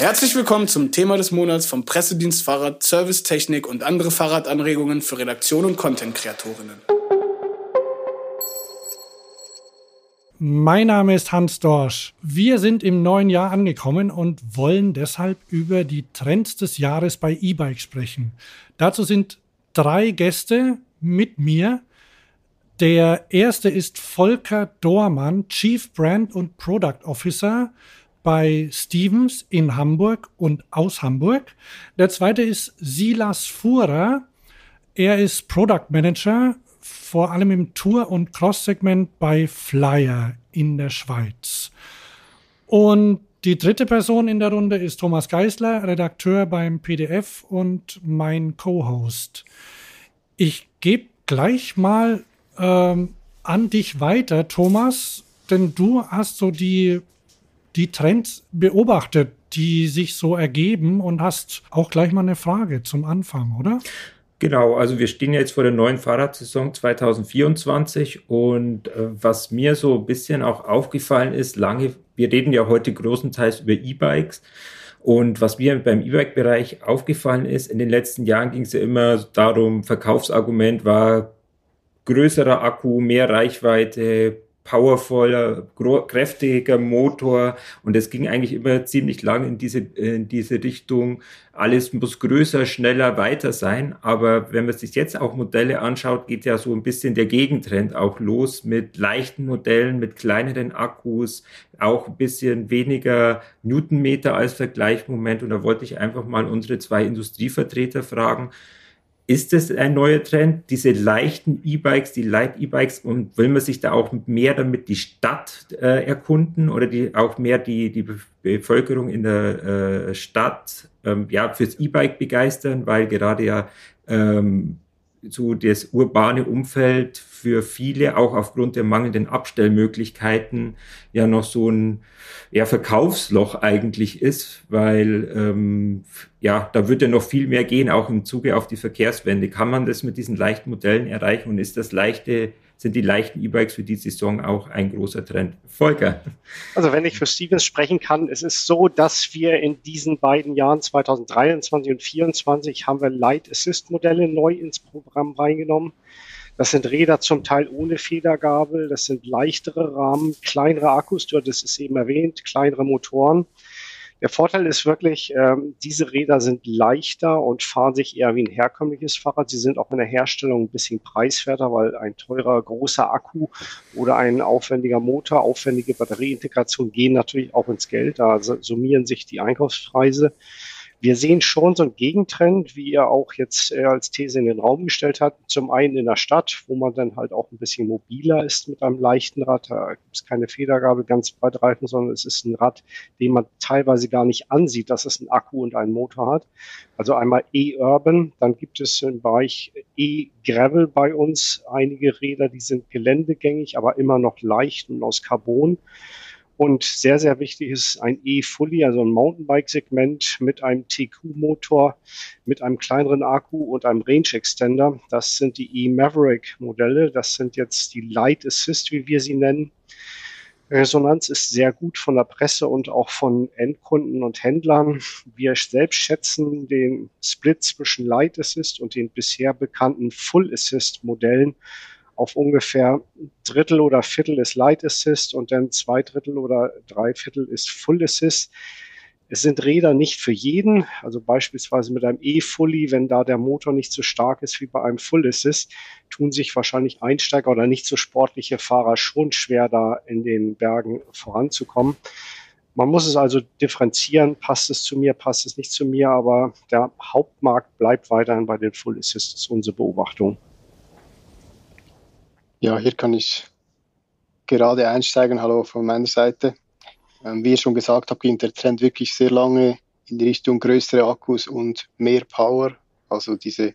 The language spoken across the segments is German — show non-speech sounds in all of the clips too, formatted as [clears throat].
Herzlich willkommen zum Thema des Monats vom Pressedienst Fahrrad, Servicetechnik und andere Fahrradanregungen für Redaktion und Content-Kreatorinnen. Mein Name ist Hans Dorsch. Wir sind im neuen Jahr angekommen und wollen deshalb über die Trends des Jahres bei E-Bike sprechen. Dazu sind drei Gäste mit mir. Der erste ist Volker Dormann, Chief Brand und Product Officer bei Stevens in Hamburg und aus Hamburg. Der zweite ist Silas Fuhrer. Er ist Product Manager vor allem im Tour- und Cross-Segment bei Flyer in der Schweiz. Und die dritte Person in der Runde ist Thomas Geisler, Redakteur beim PDF und mein Co-Host. Ich gebe gleich mal ähm, an dich weiter, Thomas, denn du hast so die, die Trends beobachtet, die sich so ergeben und hast auch gleich mal eine Frage zum Anfang, oder? Genau, also wir stehen jetzt vor der neuen Fahrradsaison 2024 und äh, was mir so ein bisschen auch aufgefallen ist, lange, wir reden ja heute großenteils über E-Bikes und was mir beim E-Bike-Bereich aufgefallen ist, in den letzten Jahren ging es ja immer darum, Verkaufsargument war größerer Akku, mehr Reichweite, powervoller, kräftiger Motor und es ging eigentlich immer ziemlich lang in diese, in diese Richtung. Alles muss größer, schneller, weiter sein. Aber wenn man sich jetzt auch Modelle anschaut, geht ja so ein bisschen der Gegentrend auch los mit leichten Modellen, mit kleineren Akkus, auch ein bisschen weniger Newtonmeter als Vergleichsmoment. Und da wollte ich einfach mal unsere zwei Industrievertreter fragen, ist es ein neuer Trend, diese leichten E-Bikes, die Light-E-Bikes und will man sich da auch mehr damit die Stadt äh, erkunden oder die, auch mehr die, die Bevölkerung in der äh, Stadt ähm, ja, fürs E-Bike begeistern, weil gerade ja ähm, so das urbane Umfeld für viele auch aufgrund der mangelnden Abstellmöglichkeiten ja noch so ein ja, Verkaufsloch eigentlich ist, weil ähm, ja, da wird ja noch viel mehr gehen, auch im Zuge auf die Verkehrswende. Kann man das mit diesen leichten Modellen erreichen und ist das leichte sind die leichten E-Bikes für die Saison auch ein großer Trend. Volker. Also wenn ich für Stevens sprechen kann, es ist so, dass wir in diesen beiden Jahren 2023 und 2024 haben wir Light Assist Modelle neu ins Programm reingenommen. Das sind Räder zum Teil ohne Federgabel, das sind leichtere Rahmen, kleinere Akkus, du hattest es eben erwähnt, kleinere Motoren. Der Vorteil ist wirklich, ähm, diese Räder sind leichter und fahren sich eher wie ein herkömmliches Fahrrad. Sie sind auch in der Herstellung ein bisschen preiswerter, weil ein teurer, großer Akku oder ein aufwendiger Motor, aufwendige Batterieintegration gehen natürlich auch ins Geld. Da summieren sich die Einkaufspreise. Wir sehen schon so einen Gegentrend, wie er auch jetzt äh, als These in den Raum gestellt hat. Zum einen in der Stadt, wo man dann halt auch ein bisschen mobiler ist mit einem leichten Rad. Da gibt es keine Federgabel ganz breit reifen, sondern es ist ein Rad, den man teilweise gar nicht ansieht, dass es einen Akku und einen Motor hat. Also einmal E-Urban, dann gibt es im Bereich E-Gravel bei uns einige Räder, die sind geländegängig, aber immer noch leicht und aus Carbon. Und sehr, sehr wichtig ist ein E-Fully, also ein Mountainbike-Segment mit einem TQ-Motor, mit einem kleineren Akku und einem Range Extender. Das sind die E-Maverick-Modelle. Das sind jetzt die Light Assist, wie wir sie nennen. Resonanz ist sehr gut von der Presse und auch von Endkunden und Händlern. Wir selbst schätzen den Split zwischen Light Assist und den bisher bekannten Full Assist Modellen auf ungefähr Drittel oder Viertel ist Light Assist und dann zwei Drittel oder drei Viertel ist Full Assist. Es sind Räder nicht für jeden, also beispielsweise mit einem E-Fully, wenn da der Motor nicht so stark ist wie bei einem Full Assist, tun sich wahrscheinlich Einsteiger oder nicht so sportliche Fahrer schon schwer, da in den Bergen voranzukommen. Man muss es also differenzieren, passt es zu mir, passt es nicht zu mir, aber der Hauptmarkt bleibt weiterhin bei den Full Assists, ist unsere Beobachtung. Ja, hier kann ich gerade einsteigen. Hallo von meiner Seite. Ähm, wie ihr schon gesagt habt, ging der Trend wirklich sehr lange in die Richtung größere Akkus und mehr Power. Also diese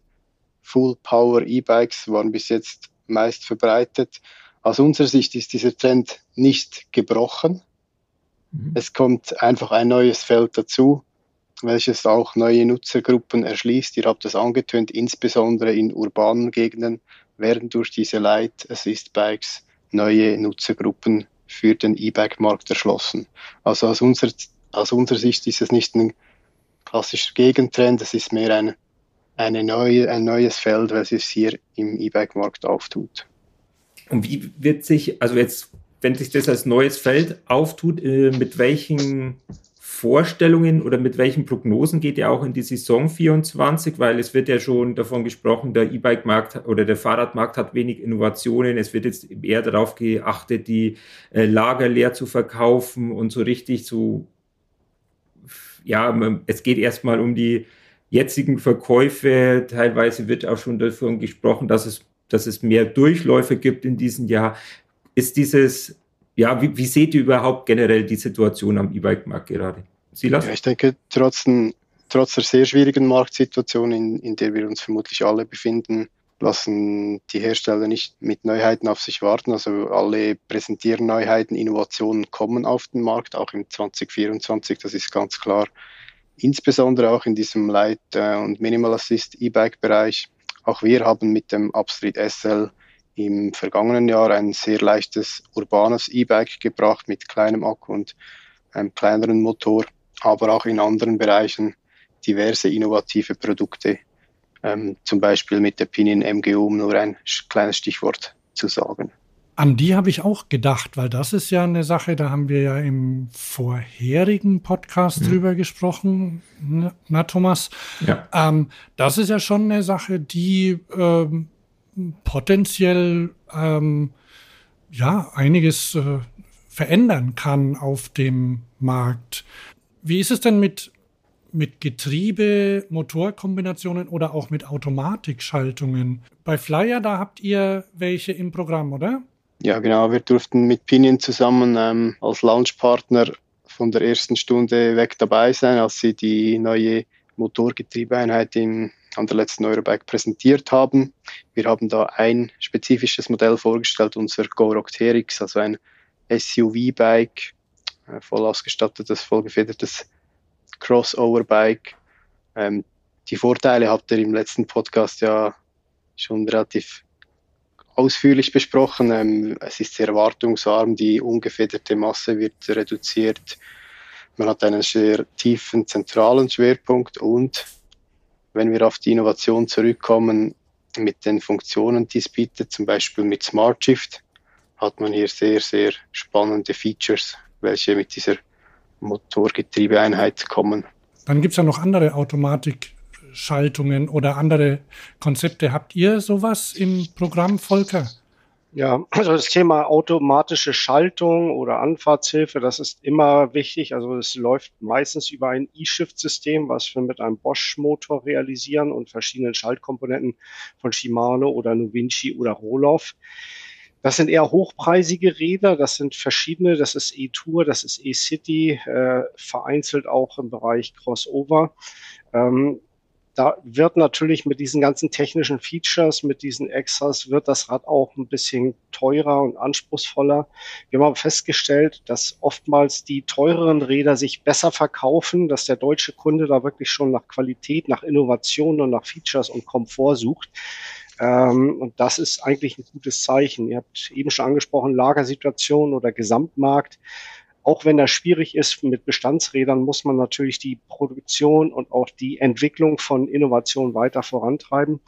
Full Power E-Bikes waren bis jetzt meist verbreitet. Aus unserer Sicht ist dieser Trend nicht gebrochen. Mhm. Es kommt einfach ein neues Feld dazu, welches auch neue Nutzergruppen erschließt. Ihr habt es angetönt, insbesondere in urbanen Gegenden werden durch diese Light Assist Bikes neue Nutzergruppen für den E-Bike-Markt erschlossen. Also aus unserer, aus unserer Sicht ist es nicht ein klassischer Gegentrend, es ist mehr ein, eine neue, ein neues Feld, welches hier im E-Bike-Markt auftut. Und wie wird sich, also jetzt, wenn sich das als neues Feld auftut, äh, mit welchen Vorstellungen oder mit welchen Prognosen geht ihr auch in die Saison 24? Weil es wird ja schon davon gesprochen, der E-Bike-Markt oder der Fahrradmarkt hat wenig Innovationen. Es wird jetzt eher darauf geachtet, die äh, Lager leer zu verkaufen und so richtig zu, ja, es geht erstmal um die jetzigen Verkäufe. Teilweise wird auch schon davon gesprochen, dass es, dass es mehr Durchläufe gibt in diesem Jahr. Ist dieses ja, wie, wie seht ihr überhaupt generell die Situation am E-Bike-Markt gerade? Silas? Ja, ich denke, trotz, trotz der sehr schwierigen Marktsituation, in, in der wir uns vermutlich alle befinden, lassen die Hersteller nicht mit Neuheiten auf sich warten. Also alle präsentieren Neuheiten, Innovationen kommen auf den Markt, auch im 2024, das ist ganz klar. Insbesondere auch in diesem Light- äh, und Minimal Assist E-Bike-Bereich. Auch wir haben mit dem Upstreet SL im vergangenen Jahr ein sehr leichtes urbanes E-Bike gebracht mit kleinem Akku und einem kleineren Motor, aber auch in anderen Bereichen diverse innovative Produkte, ähm, zum Beispiel mit der Pinion MGU, um nur ein kleines Stichwort zu sagen. An die habe ich auch gedacht, weil das ist ja eine Sache, da haben wir ja im vorherigen Podcast mhm. drüber gesprochen, na Thomas. Ja. Ähm, das ist ja schon eine Sache, die ähm, potenziell ähm, ja einiges äh, verändern kann auf dem Markt. Wie ist es denn mit mit Getriebe, Motorkombinationen oder auch mit Automatikschaltungen? Bei Flyer, da habt ihr welche im Programm, oder? Ja, genau. Wir durften mit Pinion zusammen ähm, als Launchpartner von der ersten Stunde weg dabei sein, als sie die neue Motorgetriebeeinheit in an der letzten Eurobike präsentiert haben. Wir haben da ein spezifisches Modell vorgestellt, unser GoRock TRX, also ein SUV-Bike, äh, voll ausgestattetes, vollgefedertes Crossover-Bike. Ähm, die Vorteile habt ihr im letzten Podcast ja schon relativ ausführlich besprochen. Ähm, es ist sehr wartungsarm, die ungefederte Masse wird reduziert. Man hat einen sehr tiefen zentralen Schwerpunkt und wenn wir auf die Innovation zurückkommen, mit den Funktionen, die es bietet, zum Beispiel mit Smart Shift, hat man hier sehr, sehr spannende Features, welche mit dieser Motorgetriebeeinheit kommen. Dann gibt es ja noch andere Automatikschaltungen oder andere Konzepte. Habt ihr sowas im Programm, Volker? Ja, also das Thema automatische Schaltung oder Anfahrtshilfe, das ist immer wichtig. Also es läuft meistens über ein E-Shift-System, was wir mit einem Bosch-Motor realisieren und verschiedenen Schaltkomponenten von Shimano oder Novinci oder Roloff. Das sind eher hochpreisige Räder, das sind verschiedene, das ist E-Tour, das ist E-City, äh, vereinzelt auch im Bereich Crossover. Ähm, da wird natürlich mit diesen ganzen technischen Features, mit diesen Extras, wird das Rad auch ein bisschen teurer und anspruchsvoller. Wir haben festgestellt, dass oftmals die teureren Räder sich besser verkaufen, dass der deutsche Kunde da wirklich schon nach Qualität, nach Innovation und nach Features und Komfort sucht. Ähm, und das ist eigentlich ein gutes Zeichen. Ihr habt eben schon angesprochen, Lagersituation oder Gesamtmarkt auch wenn das schwierig ist mit Bestandsrädern, muss man natürlich die Produktion und auch die Entwicklung von Innovation weiter vorantreiben.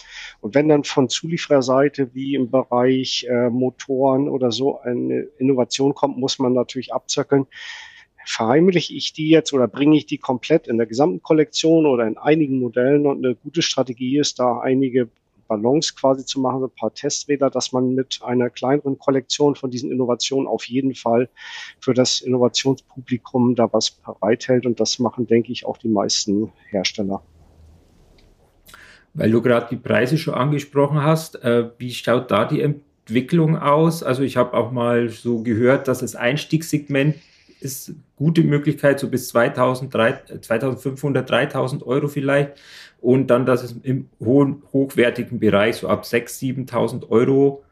Und wenn dann von Zuliefererseite wie im Bereich äh, Motoren oder so eine Innovation kommt, muss man natürlich abzirkeln verheimliche ich die jetzt oder bringe ich die komplett in der gesamten Kollektion oder in einigen Modellen und eine gute Strategie ist, da einige Balance quasi zu machen, so ein paar Testräder, dass man mit einer kleineren Kollektion von diesen Innovationen auf jeden Fall für das Innovationspublikum da was bereithält. Und das machen, denke ich, auch die meisten Hersteller. Weil du gerade die Preise schon angesprochen hast, äh, wie schaut da die Entwicklung aus? Also ich habe auch mal so gehört, dass das Einstiegssegment ist gute Möglichkeit, so bis 2000, 2500, 3000 Euro vielleicht und dann, dass es im hohen, hochwertigen Bereich, so ab 6.000, 7.000 Euro,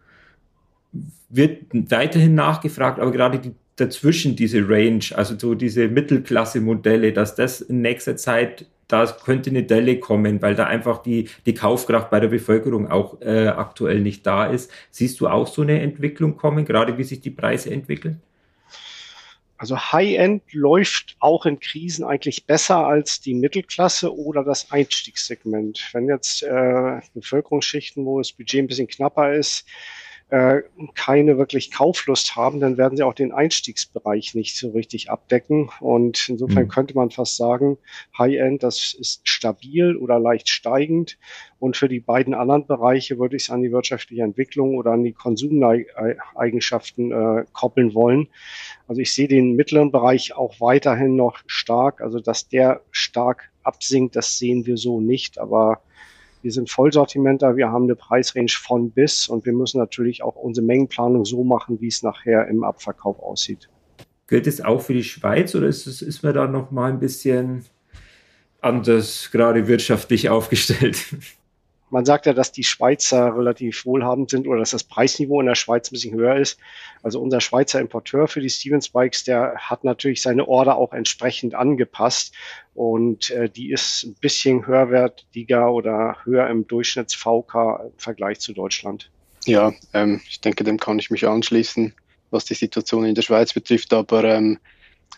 wird weiterhin nachgefragt, aber gerade die, dazwischen diese Range, also so diese Mittelklasse-Modelle, dass das in nächster Zeit, da könnte eine Delle kommen, weil da einfach die, die Kaufkraft bei der Bevölkerung auch äh, aktuell nicht da ist. Siehst du auch so eine Entwicklung kommen, gerade wie sich die Preise entwickeln? Also High-End läuft auch in Krisen eigentlich besser als die Mittelklasse oder das Einstiegssegment. Wenn jetzt äh, Bevölkerungsschichten, wo das Budget ein bisschen knapper ist, äh, keine wirklich Kauflust haben, dann werden sie auch den Einstiegsbereich nicht so richtig abdecken. Und insofern mhm. könnte man fast sagen, High-End, das ist stabil oder leicht steigend. Und für die beiden anderen Bereiche würde ich es an die wirtschaftliche Entwicklung oder an die Konsumeigenschaften äh, koppeln wollen. Also ich sehe den mittleren Bereich auch weiterhin noch stark. Also dass der stark absinkt, das sehen wir so nicht. Aber wir sind Vollsortimenter, wir haben eine Preisrange von bis und wir müssen natürlich auch unsere Mengenplanung so machen, wie es nachher im Abverkauf aussieht. Gilt es auch für die Schweiz oder ist, es, ist man da noch mal ein bisschen anders gerade wirtschaftlich [laughs] aufgestellt? Man sagt ja, dass die Schweizer relativ wohlhabend sind oder dass das Preisniveau in der Schweiz ein bisschen höher ist. Also unser Schweizer Importeur für die Stevens Bikes, der hat natürlich seine Order auch entsprechend angepasst und äh, die ist ein bisschen höherwertiger oder höher im Durchschnitts VK im Vergleich zu Deutschland. Ja, ähm, ich denke, dem kann ich mich anschließen, was die Situation in der Schweiz betrifft. Aber ähm,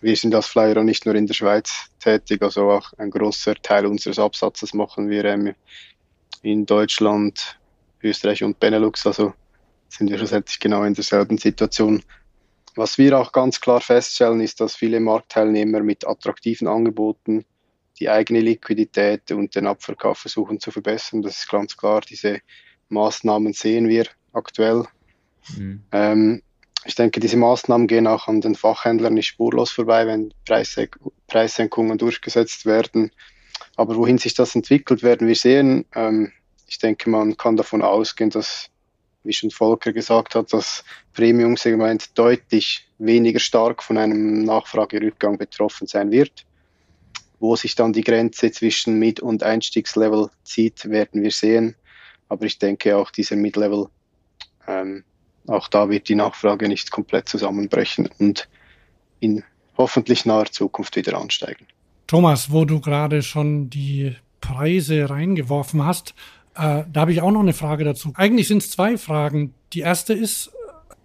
wir sind als Flyer nicht nur in der Schweiz tätig, also auch ein großer Teil unseres Absatzes machen wir ähm, in Deutschland, Österreich und Benelux. Also sind wir schlussendlich genau in derselben Situation. Was wir auch ganz klar feststellen, ist, dass viele Marktteilnehmer mit attraktiven Angeboten die eigene Liquidität und den Abverkauf versuchen zu verbessern. Das ist ganz klar. Diese Maßnahmen sehen wir aktuell. Mhm. Ähm, ich denke, diese Maßnahmen gehen auch an den Fachhändlern nicht spurlos vorbei, wenn Preissenkungen durchgesetzt werden. Aber wohin sich das entwickelt, werden wir sehen. Ähm, ich denke, man kann davon ausgehen, dass, wie schon Volker gesagt hat, das Premium-Segment deutlich weniger stark von einem Nachfragerückgang betroffen sein wird. Wo sich dann die Grenze zwischen Mid- und Einstiegslevel zieht, werden wir sehen. Aber ich denke auch dieser Mid-Level, ähm, auch da wird die Nachfrage nicht komplett zusammenbrechen und in hoffentlich naher Zukunft wieder ansteigen. Thomas, wo du gerade schon die Preise reingeworfen hast, äh, da habe ich auch noch eine Frage dazu. Eigentlich sind es zwei Fragen. Die erste ist,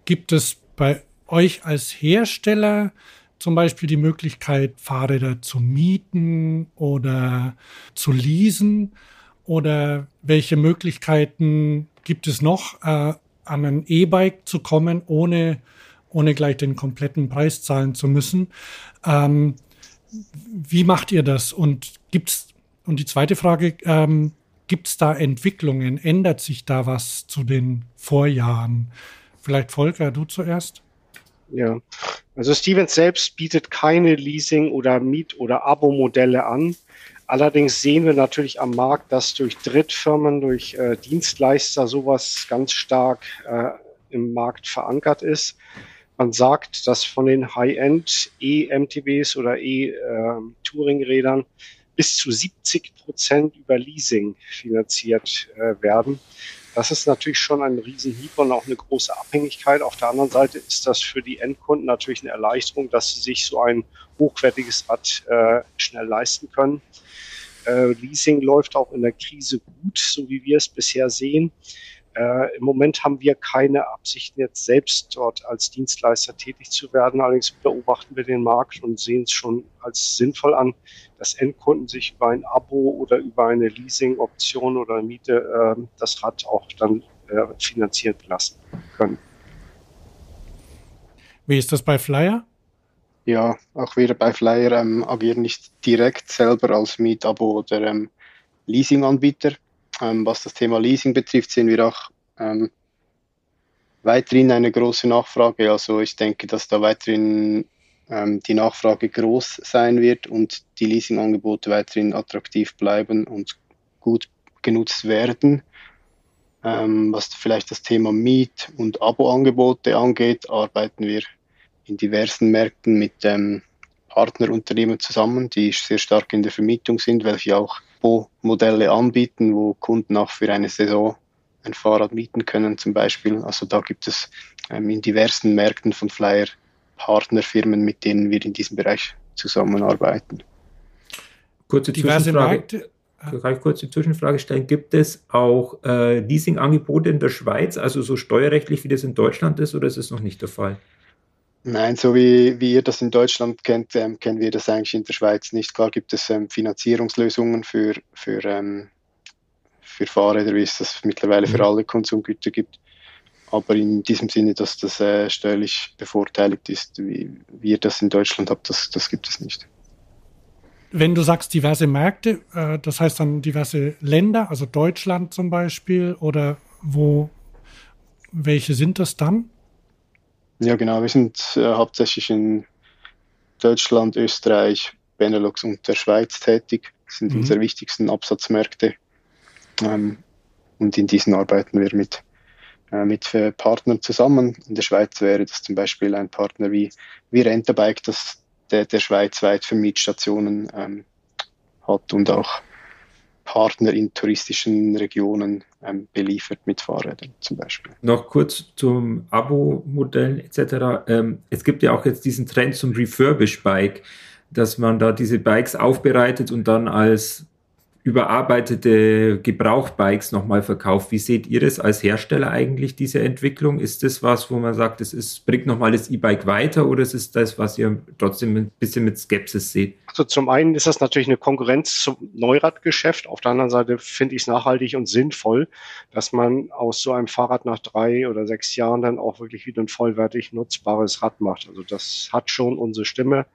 gibt es bei euch als Hersteller zum Beispiel die Möglichkeit, Fahrräder zu mieten oder zu leasen? Oder welche Möglichkeiten gibt es noch, äh, an ein E-Bike zu kommen, ohne, ohne gleich den kompletten Preis zahlen zu müssen? Ähm, wie macht ihr das? Und gibt's, und die zweite Frage, ähm, gibt es da Entwicklungen? Ändert sich da was zu den Vorjahren? Vielleicht Volker, du zuerst? Ja, also Stevens selbst bietet keine Leasing- oder Miet- oder Abo-Modelle an. Allerdings sehen wir natürlich am Markt, dass durch Drittfirmen, durch äh, Dienstleister sowas ganz stark äh, im Markt verankert ist. Man sagt, dass von den High-End E-MTBs oder E-Touring-Rädern ähm, bis zu 70 Prozent über Leasing finanziert äh, werden. Das ist natürlich schon ein Riesenhieb und auch eine große Abhängigkeit. Auf der anderen Seite ist das für die Endkunden natürlich eine Erleichterung, dass sie sich so ein hochwertiges Rad äh, schnell leisten können. Äh, Leasing läuft auch in der Krise gut, so wie wir es bisher sehen. Äh, Im Moment haben wir keine Absichten, jetzt selbst dort als Dienstleister tätig zu werden. Allerdings beobachten wir den Markt und sehen es schon als sinnvoll an, dass Endkunden sich über ein Abo oder über eine Leasing-Option oder Miete äh, das Rad auch dann äh, finanzieren lassen können. Wie ist das bei Flyer? Ja, auch wir bei Flyer ähm, agieren nicht direkt selber als Mietabo oder ähm, Leasing-Anbieter ähm, was das Thema Leasing betrifft, sehen wir auch ähm, weiterhin eine große Nachfrage. Also ich denke, dass da weiterhin ähm, die Nachfrage groß sein wird und die Leasingangebote weiterhin attraktiv bleiben und gut genutzt werden. Ähm, was vielleicht das Thema Miet- und Abo-Angebote angeht, arbeiten wir in diversen Märkten mit ähm, Partnerunternehmen zusammen, die sehr stark in der Vermietung sind, welche auch Abo-Modelle anbieten, wo Kunden auch für eine Saison ein Fahrrad mieten können zum Beispiel. Also da gibt es ähm, in diversen Märkten von Flyer Partnerfirmen, mit denen wir in diesem Bereich zusammenarbeiten. Kurze Zwischenfrage. Kann ich kurz die Zwischenfrage stellen? Gibt es auch äh, Leasing-Angebote in der Schweiz, also so steuerrechtlich, wie das in Deutschland ist, oder ist es noch nicht der Fall? Nein, so wie, wie ihr das in Deutschland kennt, ähm, kennen wir das eigentlich in der Schweiz nicht. Klar gibt es ähm, Finanzierungslösungen für, für, ähm, für Fahrräder, wie es das mittlerweile für mhm. alle Konsumgüter gibt. Aber in diesem Sinne, dass das äh, steuerlich bevorteiligt ist, wie, wie ihr das in Deutschland habt, das, das gibt es nicht. Wenn du sagst diverse Märkte, äh, das heißt dann diverse Länder, also Deutschland zum Beispiel, oder wo, welche sind das dann? Ja, genau. Wir sind äh, hauptsächlich in Deutschland, Österreich, Benelux und der Schweiz tätig. Das sind mhm. unsere wichtigsten Absatzmärkte. Ähm, und in diesen arbeiten wir mit, äh, mit äh, Partnern zusammen. In der Schweiz wäre das zum Beispiel ein Partner wie, wie Rentabike, das der, der schweizweit für Mietstationen ähm, hat und auch Partner in touristischen Regionen ähm, beliefert mit Fahrrädern zum Beispiel. Noch kurz zum Abo-Modell etc. Ähm, es gibt ja auch jetzt diesen Trend zum Refurbish-Bike, dass man da diese Bikes aufbereitet und dann als überarbeitete Gebrauchbikes nochmal verkauft. Wie seht ihr das als Hersteller eigentlich, diese Entwicklung? Ist das was, wo man sagt, es bringt nochmal das E-Bike weiter oder ist es das, was ihr trotzdem ein bisschen mit Skepsis seht? Also zum einen ist das natürlich eine Konkurrenz zum Neuradgeschäft. Auf der anderen Seite finde ich es nachhaltig und sinnvoll, dass man aus so einem Fahrrad nach drei oder sechs Jahren dann auch wirklich wieder ein vollwertig nutzbares Rad macht. Also das hat schon unsere Stimme.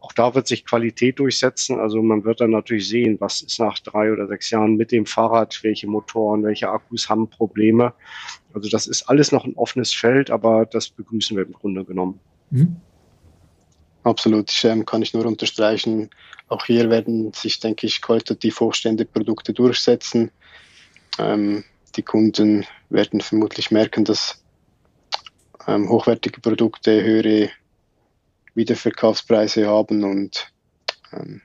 Auch da wird sich Qualität durchsetzen. Also man wird dann natürlich sehen, was ist nach drei oder sechs Jahren mit dem Fahrrad, welche Motoren, welche Akkus haben Probleme. Also das ist alles noch ein offenes Feld, aber das begrüßen wir im Grunde genommen. Mhm. Absolut, kann ich nur unterstreichen. Auch hier werden sich, denke ich, qualitativ hochstehende Produkte durchsetzen. Ähm, die Kunden werden vermutlich merken, dass ähm, hochwertige Produkte höhere Wiederverkaufspreise haben und ähm,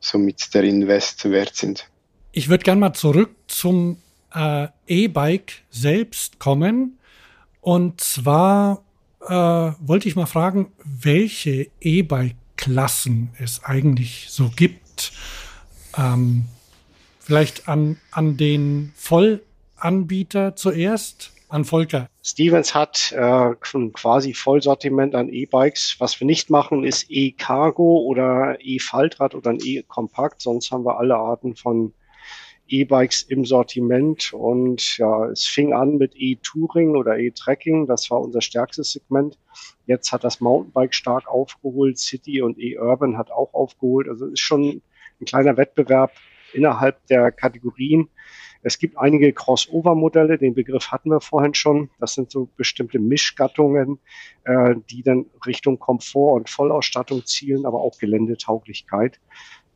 somit der Invest wert sind. Ich würde gerne mal zurück zum äh, E-Bike selbst kommen. Und zwar äh, wollte ich mal fragen, welche E-Bike-Klassen es eigentlich so gibt. Ähm, vielleicht an, an den Vollanbieter zuerst an Volker. Stevens hat äh, quasi Vollsortiment an E-Bikes. Was wir nicht machen, ist E-Cargo oder E-Faltrad oder ein E-Kompakt. Sonst haben wir alle Arten von E-Bikes im Sortiment. Und ja, es fing an mit E-Touring oder E-Trekking. Das war unser stärkstes Segment. Jetzt hat das Mountainbike stark aufgeholt. City und E-Urban hat auch aufgeholt. Also ist schon ein kleiner Wettbewerb innerhalb der Kategorien. Es gibt einige Crossover-Modelle, den Begriff hatten wir vorhin schon. Das sind so bestimmte Mischgattungen, äh, die dann Richtung Komfort und Vollausstattung zielen, aber auch Geländetauglichkeit.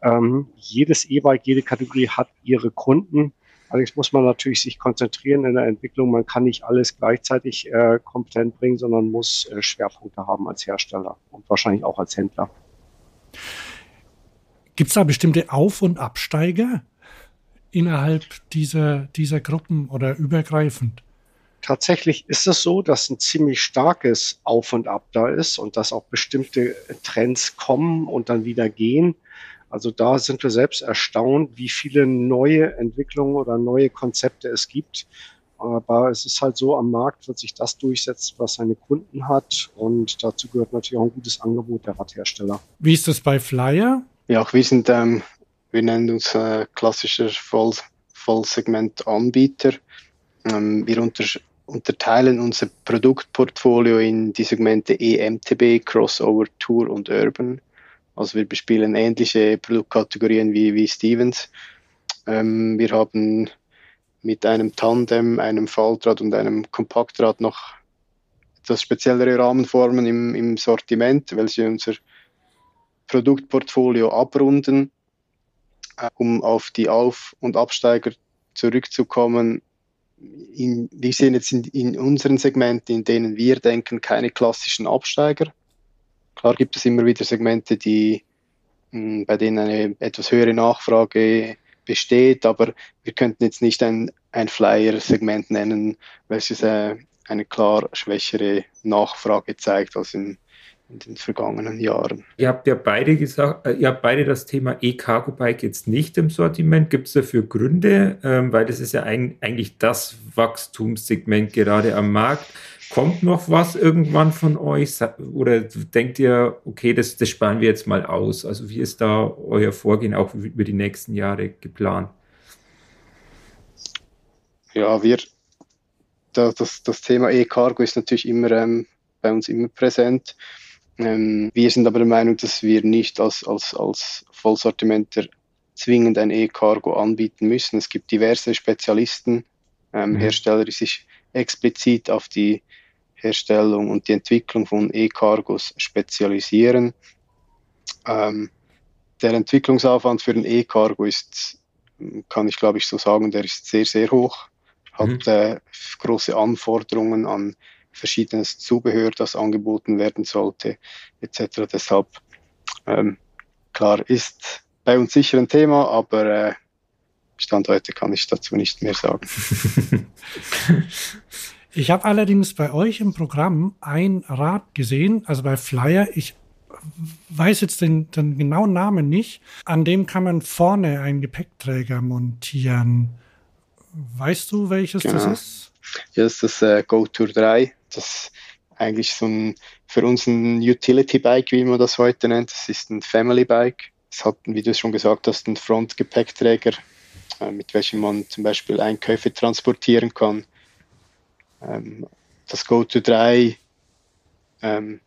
Ähm, jedes E-Bike, jede Kategorie hat ihre Kunden. Allerdings muss man natürlich sich konzentrieren in der Entwicklung. Man kann nicht alles gleichzeitig äh, kompetent bringen, sondern muss äh, Schwerpunkte haben als Hersteller und wahrscheinlich auch als Händler. Gibt es da bestimmte Auf- und Absteiger? innerhalb dieser, dieser Gruppen oder übergreifend? Tatsächlich ist es so, dass ein ziemlich starkes Auf und Ab da ist und dass auch bestimmte Trends kommen und dann wieder gehen. Also da sind wir selbst erstaunt, wie viele neue Entwicklungen oder neue Konzepte es gibt. Aber es ist halt so, am Markt wird sich das durchsetzen, was seine Kunden hat. Und dazu gehört natürlich auch ein gutes Angebot der Radhersteller. Wie ist das bei Flyer? Ja, auch wir sind ähm, wir nennen uns äh, klassischer Voll Vollsegment-Anbieter. Ähm, wir unter unterteilen unser Produktportfolio in die Segmente EMTB, Crossover, Tour und Urban. Also wir bespielen ähnliche Produktkategorien wie, wie Stevens. Ähm, wir haben mit einem Tandem, einem Faltrad und einem Kompaktrad noch etwas speziellere Rahmenformen im, im Sortiment, welche unser Produktportfolio abrunden um auf die Auf- und Absteiger zurückzukommen, in, wir sehen jetzt in, in, unseren Segmenten, in denen wir denken, keine klassischen Absteiger. Klar gibt es immer wieder Segmente, die, mh, hm, bei denen eine etwas höhere Nachfrage besteht, aber wir könnten jetzt nicht ein, ein Flyer-Segment nennen, welches äh, eine klar schwächere Nachfrage zeigt als in in den vergangenen Jahren. Ihr habt ja beide gesagt, äh, ihr habt beide das Thema E-Cargo Bike jetzt nicht im Sortiment. Gibt es dafür Gründe? Ähm, weil das ist ja ein, eigentlich das Wachstumssegment gerade am Markt. Kommt noch was irgendwann von euch? Oder denkt ihr, okay, das, das sparen wir jetzt mal aus? Also wie ist da euer Vorgehen auch über die nächsten Jahre geplant? Ja, wir, das, das, das Thema E-Cargo ist natürlich immer ähm, bei uns immer präsent. Ähm, wir sind aber der Meinung, dass wir nicht als, als, als Vollsortimenter zwingend ein E-Cargo anbieten müssen. Es gibt diverse Spezialisten, ähm, mhm. Hersteller, die sich explizit auf die Herstellung und die Entwicklung von E-Cargos spezialisieren. Ähm, der Entwicklungsaufwand für ein E-Cargo ist, kann ich glaube ich so sagen, der ist sehr, sehr hoch, hat mhm. äh, große Anforderungen an verschiedenes Zubehör, das angeboten werden sollte, etc. Deshalb, ähm, klar, ist bei uns sicher ein Thema, aber äh, Stand heute kann ich dazu nicht mehr sagen. [laughs] Ich habe allerdings bei euch im Programm ein Rad gesehen, also bei Flyer. Ich weiß jetzt den, den genauen Namen nicht. An dem kann man vorne einen Gepäckträger montieren. Weißt du, welches genau. das ist? Ja, das ist das äh, GoTour 3. Das eigentlich so ein, für uns ein Utility-Bike, wie man das heute nennt. Das ist ein Family-Bike. Es hat, wie du schon gesagt hast, einen Front-Gepäckträger, äh, mit welchem man zum Beispiel Einkäufe transportieren kann. Ähm, das GoTo 3 ähm,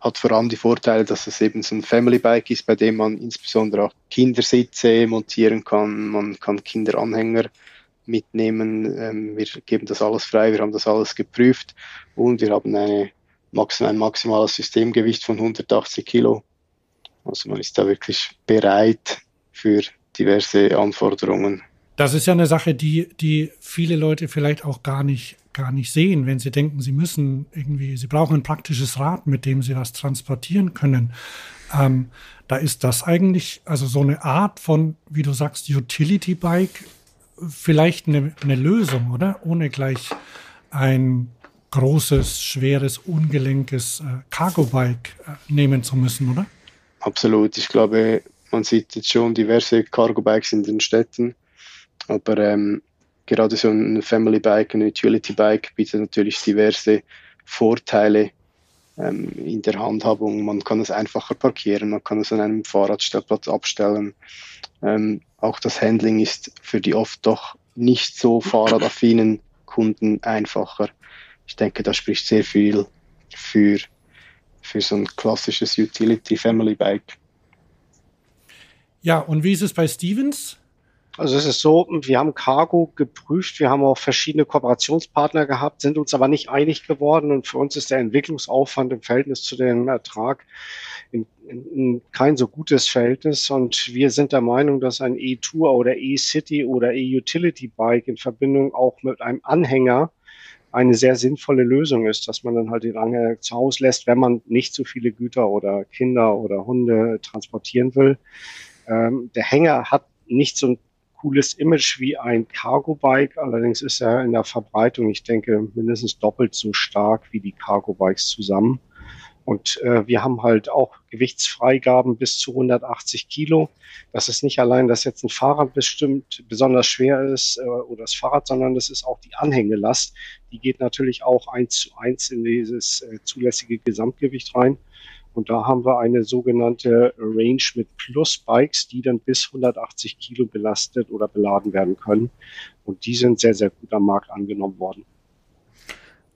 hat vor allem die Vorteile, dass es eben so ein Family Bike ist, bei dem man insbesondere auch Kindersitze montieren kann, man kann Kinderanhänger mitnehmen. Ähm, wir geben das alles frei, wir haben das alles geprüft und wir haben eine, ein maximales Systemgewicht von 180 Kilo. Also man ist da wirklich bereit für diverse Anforderungen. Das ist ja eine Sache, die, die viele Leute vielleicht auch gar nicht, gar nicht sehen, wenn sie denken, sie müssen irgendwie, sie brauchen ein praktisches Rad, mit dem sie was transportieren können. Ähm, da ist das eigentlich, also so eine Art von, wie du sagst, Utility Bike, vielleicht eine, eine Lösung, oder? Ohne gleich ein großes, schweres, ungelenkes äh, Cargo-Bike äh, nehmen zu müssen, oder? Absolut. Ich glaube, man sieht jetzt schon diverse Cargo-Bikes in den Städten, aber ähm, gerade so ein Family Bike, ein Utility Bike bietet natürlich diverse Vorteile ähm, in der Handhabung. Man kann es einfacher parkieren, man kann es an einem Fahrradstellplatz abstellen. Ähm, auch das Handling ist für die oft doch nicht so fahrradaffinen Kunden einfacher. Ich denke, da spricht sehr viel für, für so ein klassisches Utility Family Bike. Ja, und wie ist es bei Stevens? Also es ist so, wir haben Cargo geprüft, wir haben auch verschiedene Kooperationspartner gehabt, sind uns aber nicht einig geworden und für uns ist der Entwicklungsaufwand im Verhältnis zu dem Ertrag in, in, in kein so gutes Verhältnis und wir sind der Meinung, dass ein E-Tour oder E-City oder E-Utility Bike in Verbindung auch mit einem Anhänger eine sehr sinnvolle Lösung ist, dass man dann halt den Anhänger zu Hause lässt, wenn man nicht so viele Güter oder Kinder oder Hunde transportieren will. Ähm, der Hänger hat nicht so ein cooles Image wie ein Cargo-Bike. Allerdings ist er in der Verbreitung, ich denke, mindestens doppelt so stark wie die Cargo-Bikes zusammen. Und äh, wir haben halt auch Gewichtsfreigaben bis zu 180 Kilo. Das ist nicht allein, dass jetzt ein Fahrrad bestimmt besonders schwer ist äh, oder das Fahrrad, sondern das ist auch die Anhängelast. Die geht natürlich auch eins zu eins in dieses äh, zulässige Gesamtgewicht rein. Und da haben wir eine sogenannte Range mit Plus-Bikes, die dann bis 180 Kilo belastet oder beladen werden können. Und die sind sehr, sehr gut am Markt angenommen worden.